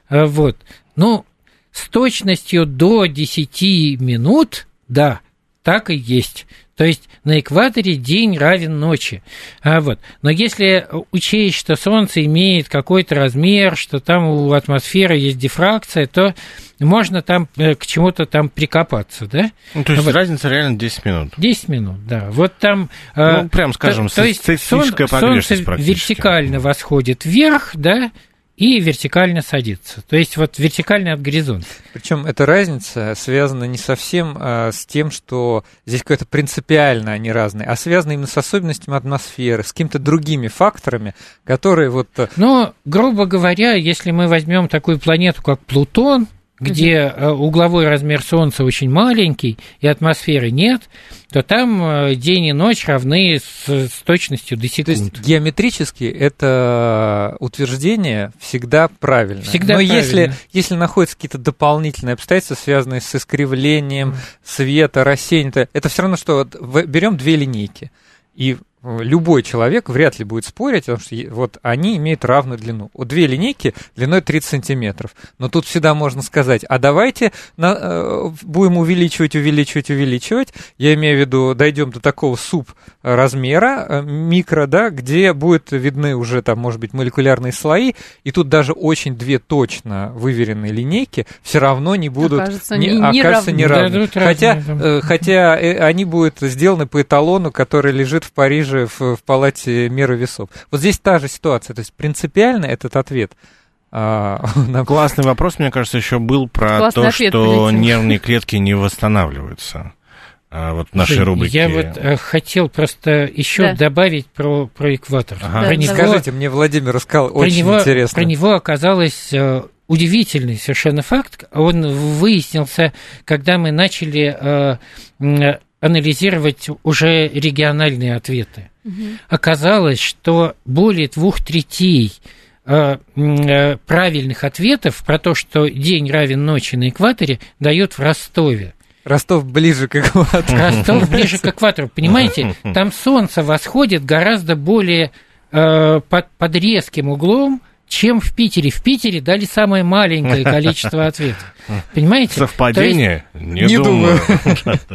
э, вот, ну, с точностью до 10 минут, да, так и есть. То есть на экваторе день равен ночи. А вот. Но если учесть, что Солнце имеет какой-то размер, что там у атмосферы есть дифракция, то можно там э, к чему-то там прикопаться, да? Ну, то есть вот. разница реально 10 минут. 10 минут, да. Вот там... Э, ну, прям скажем, то, то есть сон, Солнце вертикально восходит вверх, да, и вертикально садится. То есть вот вертикально от горизонта. Причем эта разница связана не совсем а, с тем, что здесь какое-то принципиально они разные, а связана именно с особенностями атмосферы, с какими-то другими факторами, которые вот... Но, грубо говоря, если мы возьмем такую планету, как Плутон, где угу. угловой размер Солнца очень маленький и атмосферы нет, то там э, день и ночь равны с, с точностью до секунд. То есть геометрически это утверждение всегда правильно. Всегда Но правильно. если, если находятся какие-то дополнительные обстоятельства, связанные с искривлением света, рассеянием, это все равно, что вот берем две линейки. И любой человек вряд ли будет спорить, потому что вот они имеют равную длину. У две линейки длиной 30 сантиметров. Но тут всегда можно сказать, а давайте на, э, будем увеличивать, увеличивать, увеличивать. Я имею в виду, дойдем до такого суб размера, э, микро, да, где будут видны уже там, может быть, молекулярные слои, и тут даже очень две точно выверенные линейки все равно не будут, окажется, не, не, окажется не равны. Да, хотя, э, хотя э, они будут сделаны по эталону, который лежит в Париже же в, в палате меры весов. Вот здесь та же ситуация, то есть принципиально этот ответ а. Классный вопрос, мне кажется, еще был про Классный то, что полетел. нервные клетки не восстанавливаются. А, вот в нашей рубрике. Я вот а, хотел просто еще да. добавить про, про экватор. Ага. Да, про него, Скажите, мне Владимир рассказал, про очень него, интересно. Про него оказалось э, удивительный совершенно факт. Он выяснился, когда мы начали э, анализировать уже региональные ответы. Угу. Оказалось, что более двух третей э, э, правильных ответов про то, что день равен ночи на экваторе, дает в Ростове. Ростов ближе к экватору. Ростов ближе к экватору. Понимаете, там солнце восходит гораздо более э, под, под резким углом, чем в Питере. В Питере дали самое маленькое количество ответов. Понимаете? Совпадение? Есть, не, не думаю.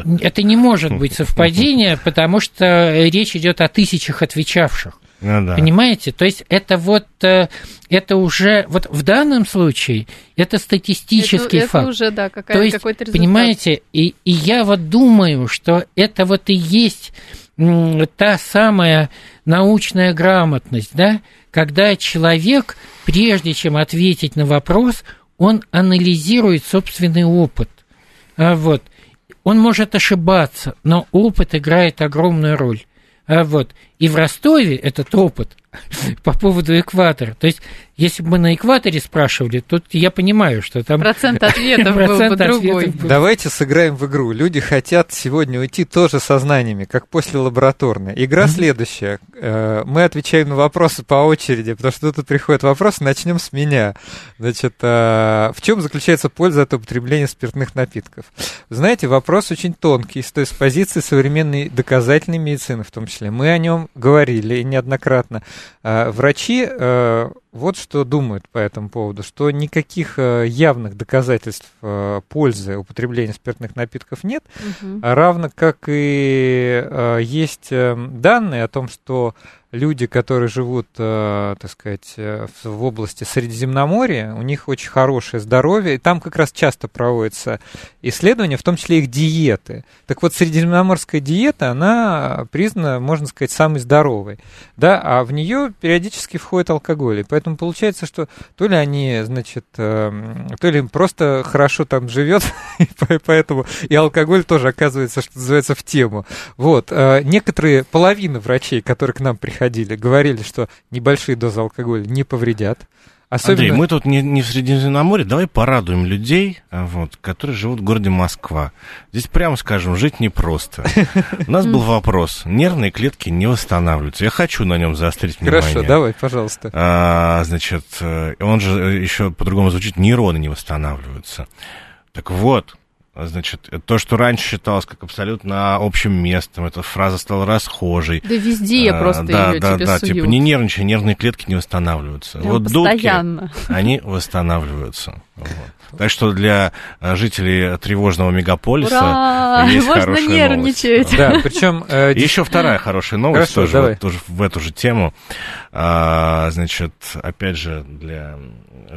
Это не может быть совпадение, потому что речь идет о тысячах отвечавших. Ну, да. Понимаете? То есть это вот э, это уже вот в данном случае это статистический это, факт. Это уже да какая, То есть, какой-то результат. Понимаете? И, и я вот думаю, что это вот и есть та самая научная грамотность, да, когда человек, прежде чем ответить на вопрос, он анализирует собственный опыт. А вот. Он может ошибаться, но опыт играет огромную роль. А вот. И в Ростове этот опыт по поводу экватора. То есть, если бы мы на экваторе спрашивали, то я понимаю, что там... Процент ответов был бы другой. Давайте сыграем в игру. Люди хотят сегодня уйти тоже со знаниями, как после лабораторной. Игра следующая. Э, мы отвечаем на вопросы по очереди, потому что тут приходят вопросы, начнем с меня. Значит, э, в чем заключается польза от употребления спиртных напитков? Знаете, вопрос очень тонкий, то есть с позиции современной доказательной медицины в том числе. Мы о нем говорили неоднократно. Э, врачи э, вот что думают по этому поводу, что никаких э, явных доказательств пользы употребления спиртных напитков нет, угу. равно как и есть данные о том, что люди, которые живут, э, так сказать, э, в области Средиземноморья, у них очень хорошее здоровье, и там как раз часто проводятся исследования, в том числе их диеты. Так вот, средиземноморская диета, она признана, можно сказать, самой здоровой, да, а в нее периодически входит алкоголь, и поэтому получается, что то ли они, значит, э, то ли им просто хорошо там живет, и поэтому и алкоголь тоже оказывается, что называется, в тему. Вот, некоторые, половина врачей, которые к нам приходят, приходили, говорили, что небольшие дозы алкоголя не повредят. Особенно... Андрей, мы тут не, не в Средиземноморье, давай порадуем людей, а, вот, которые живут в городе Москва. Здесь, прямо скажем, жить непросто. У нас был вопрос, нервные клетки не восстанавливаются. Я хочу на нем заострить внимание. Хорошо, давай, пожалуйста. А, значит, э, он же еще по-другому звучит, нейроны не восстанавливаются. Так вот, Значит, то, что раньше считалось как абсолютно общим местом, эта фраза стала расхожей. Да везде а, просто да, ее да, тебе да, суют. типа не нервничай, нервные клетки не восстанавливаются. Прям вот постоянно. дудки, они восстанавливаются. Вот. Так что для э, жителей тревожного мегаполиса Ура! есть Можно хорошая нервничать. новость. Да, причем... э, Еще вторая хорошая новость Хорошо, тоже, вот тоже в эту же тему. А, значит, опять же, для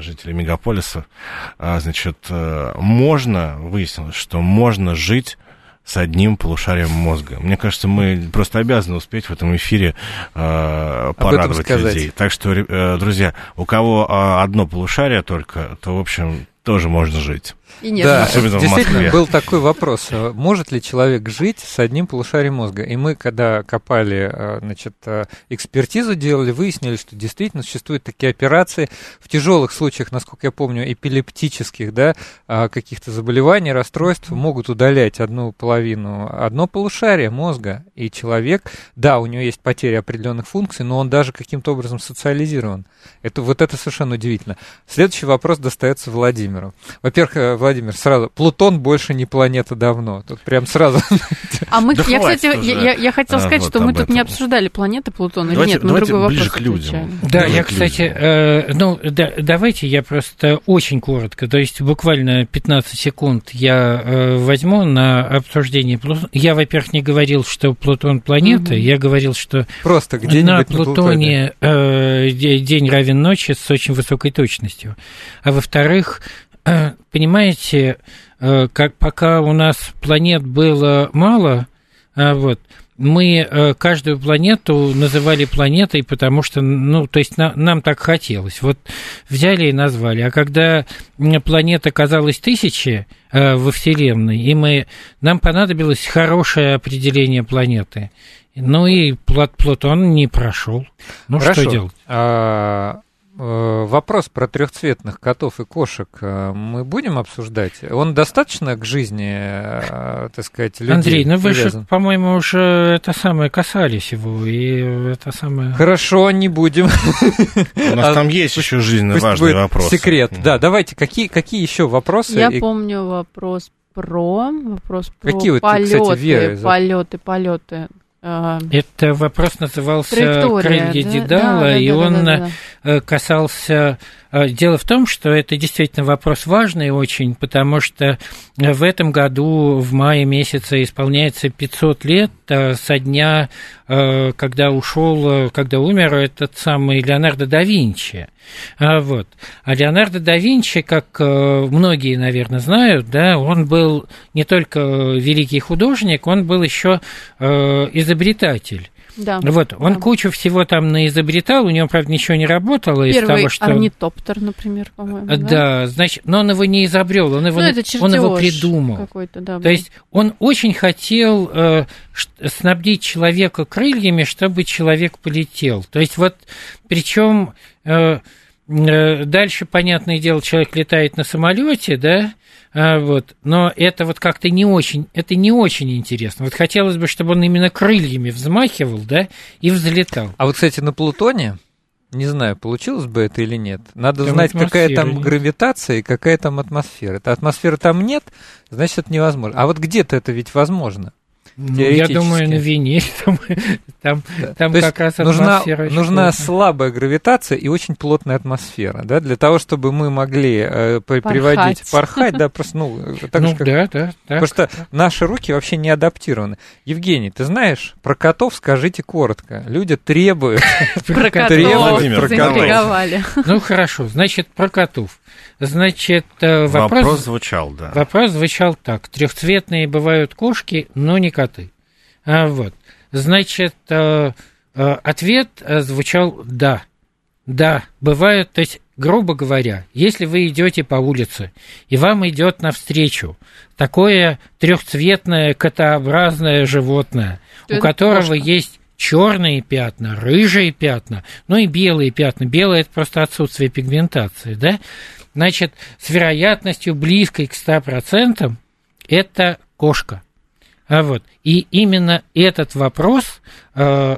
жителей мегаполиса, а, значит, э, можно, выяснилось, что можно жить с одним полушарием мозга. Мне кажется, мы просто обязаны успеть в этом эфире э, порадовать людей. Так что, э, друзья, у кого э, одно полушарие только, то, в общем, тоже можно жить. И нет. Да, Особенно в действительно Москве. был такой вопрос. а Может ли человек жить с одним полушарием мозга? И мы, когда копали, а, значит, а, экспертизу делали, выяснили, что действительно существуют такие операции в тяжелых случаях, насколько я помню, эпилептических, да, каких-то заболеваний, расстройств, могут удалять одну половину, одно полушарие мозга. И человек, да, у него есть потеря определенных функций, но он даже каким-то образом социализирован. Это, вот это совершенно удивительно. Следующий вопрос достается Владимиру. Во-первых, э, Владимир, сразу, Плутон больше не планета давно. Тут прям сразу... А мы, Да я, кстати, я, я- я хотела а, сказать, вот что мы тут не этом. обсуждали планеты Плутона или Давайте- нет, мы давайте другой ближе вопрос к людям. отвечали. Да, Ближе я, кстати, э, ну, да- давайте я просто очень коротко, то есть буквально 15 секунд я э, возьму на обсуждение Плутона. Я, во-первых, не говорил, что Плутон планета, Мгм. я говорил, что Просто на Плутоне э, де- день равен ночи с очень высокой точностью. А во-вторых, э, понимаете, э, как пока у нас планет было мало, а, вот, мы э, каждую планету называли планетой, потому что, ну, то есть на- нам так хотелось. Вот взяли и назвали. А когда планет оказалось тысячи э, во Вселенной, и мы, нам понадобилось хорошее определение планеты. Ну и Пла- Плутон не прошел. Ну Хорошо. что делать? А, вопрос про трехцветных котов и кошек э, мы будем обсуждать? Он достаточно к жизни, э, так сказать, людей Андрей, ну вы же, по-моему, уже это самое касались его, и это самое... Хорошо, не будем. У нас А там есть еще жизненно будет вопросы. Секрет. Да, давайте, какие, какие еще вопросы? Я помню вопрос про вопрос про Какие вот, кстати, полеты, полеты, полеты. Э, Это вопрос назывался «Крылья да? Дедала», Да, да, и да, он да, да, да. э, касался... э, Дело в том, что это действительно вопрос важный очень, потому что э, в этом году, в мае месяце, исполняется 500 лет э, со дня, э, когда ушел, э, когда умер этот самый Леонардо да Винчи. А, Вот. А Леонардо да Винчи, как э, многие, наверное, знают, да, он был не только великий художник, он был еще э, изобретатель. Да. Вот, он Да. кучу всего там наизобретал, у него, правда, ничего не работало из Первый того, что... орнитоптер, например, по-моему. Э, Да, значит, но он его не изобрел, он его, Ну, это он его придумал. какой-то, да. То есть он очень хотел э, снабдить человека крыльями, чтобы человек полетел. То есть вот, причем э, э, дальше, понятное дело, человек летает на самолете, да, а, вот, но это вот как-то не очень, это не очень интересно. Вот хотелось бы, чтобы он именно крыльями взмахивал, да, и взлетал. А вот, кстати, на Плутоне, не знаю, получилось бы это или нет. Надо Там знать, какая там нет. гравитация и какая там атмосфера. Это атмосферы там нет, значит, это невозможно. А вот где-то это ведь возможно. Ну, я думаю, на Венере там, там, там То есть как раз нужна, атмосфера нужна плотная. слабая гравитация и очень плотная атмосфера, да, для того, чтобы мы могли э, Порхать. приводить, порхать, да, просто, ну, так Ну, же, как да, да, да. Потому что наши руки вообще не адаптированы. Евгений, ты знаешь, про котов скажите коротко. Люди требуют. Про котов. Ну, хорошо, значит, про котов. Значит, э, Вопрос вопрос, звучал, да. вопрос звучал так. Трехцветные бывают кошки, но не коты. А, вот. Значит, э, э, ответ звучал «да». Да, бывают, то есть, грубо говоря, если вы идете по улице, и вам идет навстречу такое трехцветное котообразное животное, То у которого кошка. есть черные пятна, рыжие пятна, ну и белые пятна. Белое это просто отсутствие пигментации, да? Значит, с вероятностью близкой к 100% это кошка. А вот. И именно этот вопрос, э,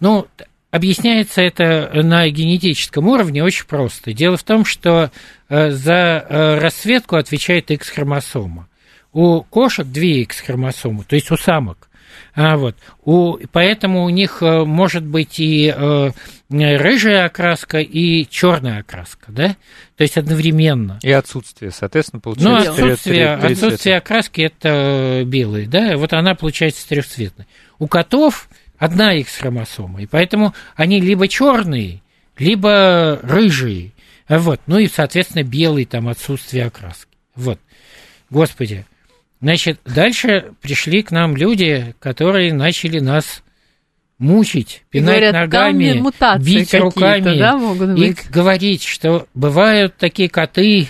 ну, объясняется это на генетическом уровне очень просто. Дело в том, что э, за э, расцветку отвечает X-хромосома. у кошек две X-хромосомы, то есть у самок. А, вот. у, поэтому у них э, может быть и э, рыжая окраска, и черная окраска, да? То есть одновременно. И отсутствие, соответственно, получается. Ну, отсутствие, отсутствие окраски это белый, да? Вот она получается трехцветной. У котов одна X-хромосома, и поэтому они либо черные, либо рыжие. Вот. Ну и, соответственно, белый там отсутствие окраски. Вот. Господи, Значит, дальше пришли к нам люди, которые начали нас мучить, пинать Говорят, ногами, бить руками да, и говорить, что бывают такие коты,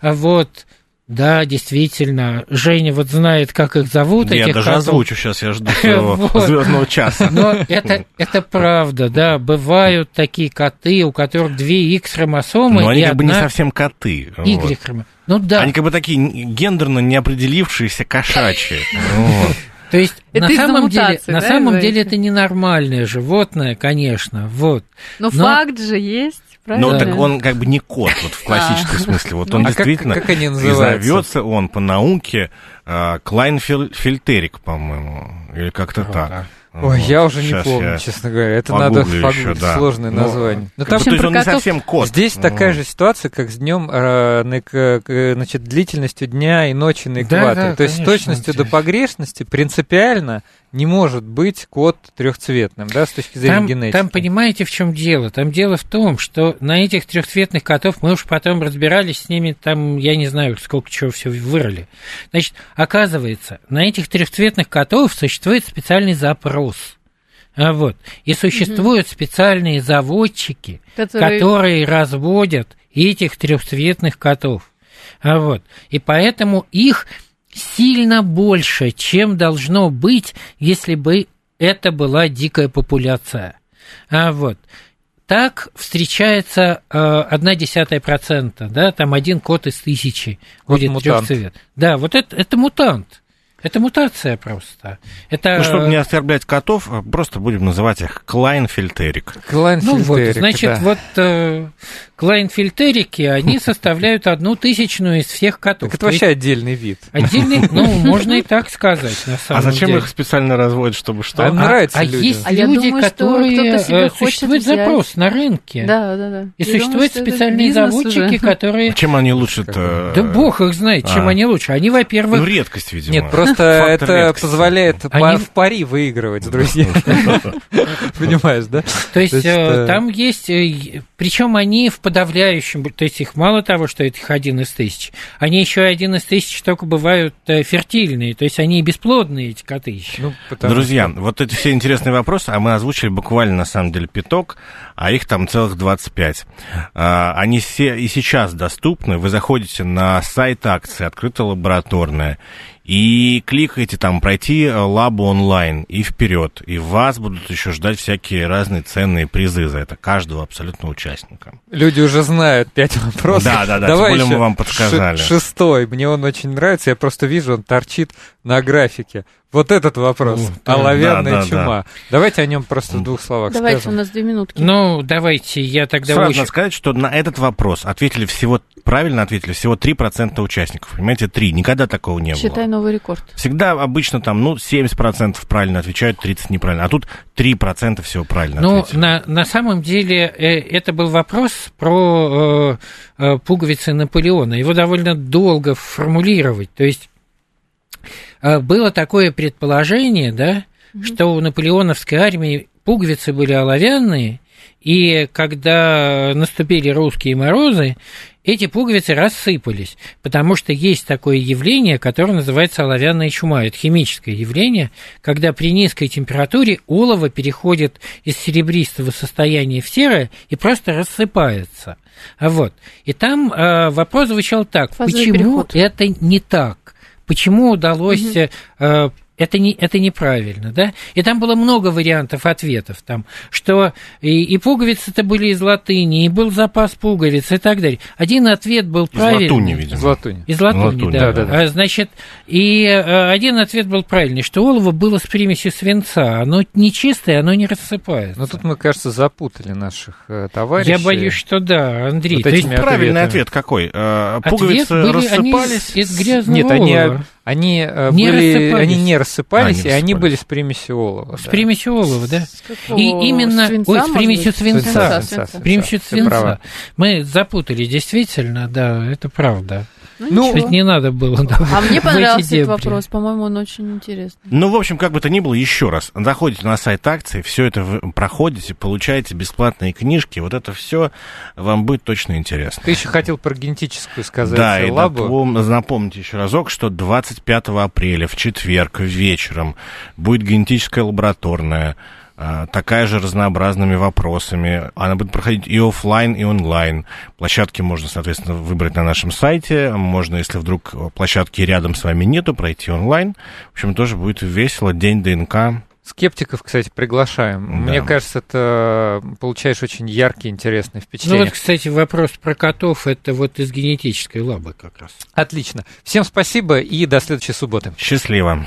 а вот да, действительно, Женя вот знает, как их зовут. Я этих даже котов. озвучу сейчас, я жду своего вот. звездного часа. Но это, это правда, да, бывают такие коты, у которых две X-хромосомы. Но они как бы не совсем коты. Y-хромосомы. Ну да. Они как бы такие гендерно неопределившиеся кошачьи. То есть это на самом деле, да, на самом деле это ненормальное животное, конечно, вот. Но, Но факт же есть. Правильно? Ну, так он как бы не кот, вот в классическом а. смысле. Вот он а действительно... Как, как они называются? И зовется он по науке uh, Клайнфильтерик, по-моему, или как-то так. Ой, вот, я уже не помню, честно говоря. Это надо погуглить, да. сложное ну, название. Но там, то есть он не совсем кот. Здесь ну. такая же ситуация, как с днем, э, значит, длительностью дня и ночи на экваторе. Да, да, то есть с точностью до погрешности принципиально не может быть код трехцветным, да, с точки зрения там, генетики. Там понимаете, в чем дело? Там дело в том, что на этих трехцветных котов мы уж потом разбирались с ними, там, я не знаю, сколько чего все вырыли. Значит, оказывается, на этих трехцветных котов существует специальный запрос. А вот. И существуют угу. специальные заводчики, которые... которые разводят этих трехцветных котов. А вот. И поэтому их сильно больше, чем должно быть, если бы это была дикая популяция. А вот. Так встречается э, одна десятая процента, да, там один кот из тысячи вот будет трехцвет. Да, вот это, это мутант. Это мутация просто. Это... Ну, чтобы не оскорблять котов, а просто будем называть их Клайнфильтерик. Клайнфильтерик, Ну вот, значит, да. вот э, Клайнфильтерики, они составляют одну тысячную из всех котов. Так это вообще отдельный вид. Отдельный, ну, можно и так сказать, на самом А зачем деле. их специально разводят, чтобы что? А, нравится а людям. есть а люди, думаю, которые... Э, существует запрос на рынке. Да, да, да. И я существуют думаю, специальные заводчики, которые... А чем они лучше-то? Да бог их знает, чем а. они лучше. Они, во-первых... Ну, редкость, видимо. Нет, просто это позволяет в пари выигрывать с друзьями. Понимаешь, да? То есть э, там есть... Причем они в подавляющем то есть их мало того, что это их один из тысяч, они еще один из тысяч только бывают э, фертильные, то есть они бесплодные, эти коты еще. Ну, Друзья, что... вот эти все интересные вопросы, а мы озвучили буквально, на самом деле, пяток, а их там целых 25. А, они все и сейчас доступны, вы заходите на сайт акции «Открытая лабораторная», и кликаете там пройти лабу онлайн и вперед. И вас будут еще ждать всякие разные ценные призы за это, каждого абсолютно участника. Люди уже знают пять вопросов. Да, да, да, Давай тем более мы вам подсказали. Шестой, мне он очень нравится, я просто вижу, он торчит на графике. Вот этот вопрос. О, Оловянная да, да, чума. Да. Давайте о нем просто в двух словах Давайте, скажем. у нас две минутки. Ну, давайте, я тогда... Сразу очень... надо сказать, что на этот вопрос ответили всего, правильно ответили всего 3% участников. Понимаете, 3. Никогда такого не Считай было. Считай новый рекорд. Всегда обычно там, ну, 70% правильно отвечают, 30% неправильно. А тут 3% всего правильно Ну, ответили. на, на самом деле, э, это был вопрос про э, э, пуговицы Наполеона. Его довольно долго формулировать. То есть было такое предположение, да, mm-hmm. что у наполеоновской армии пуговицы были оловянные, и когда наступили русские морозы, эти пуговицы рассыпались, потому что есть такое явление, которое называется оловянная чума. Это химическое явление, когда при низкой температуре олово переходит из серебристого состояния в серое и просто рассыпается. Вот. И там э, вопрос звучал так, Фазовый почему переход. это не так? Почему удалось угу это, не, это неправильно, да? И там было много вариантов ответов, там, что и, и пуговицы-то были из латыни, и был запас пуговиц и так далее. Один ответ был правильный. Из латуни, видимо. Из латуни. Из латуни, латуни да. да, да, да. Значит, и э, один ответ был правильный, что олово было с примесью свинца. Оно не чистое, оно не рассыпается. Но тут мы, кажется, запутали наших э, товарищей. Я боюсь, что да, Андрей. Вот То есть правильный ответ какой? Э, пуговицы ответ были рассыпались? Они из грязного Нет, олова. они они э, не были, они не рассыпались, а, не и они были с примесью олова. С да. примесью олова, да. И именно, свинца, ой, с примесью свинца, свинца, свинца, с примесью свинца. Мы запутали, действительно, да, это правда. Ну, ну не надо было. Да, а мне понравился этот вопрос, по-моему, он очень интересный. Ну, в общем, как бы то ни было, еще раз, заходите на сайт акции, все это вы проходите, получаете бесплатные книжки, вот это все вам будет точно интересно. Ты еще хотел про генетическую сказать да, лабу. Да, напомните еще разок, что 25 апреля в четверг вечером будет генетическая лабораторная такая же разнообразными вопросами. Она будет проходить и офлайн, и онлайн. Площадки можно, соответственно, выбрать на нашем сайте. Можно, если вдруг площадки рядом с вами нету, пройти онлайн. В общем, тоже будет весело. День ДНК. Скептиков, кстати, приглашаем. Да. Мне кажется, это получаешь очень яркие, интересные впечатления. Ну вот, кстати, вопрос про котов, это вот из генетической лабы как раз. Отлично. Всем спасибо и до следующей субботы. Счастливо.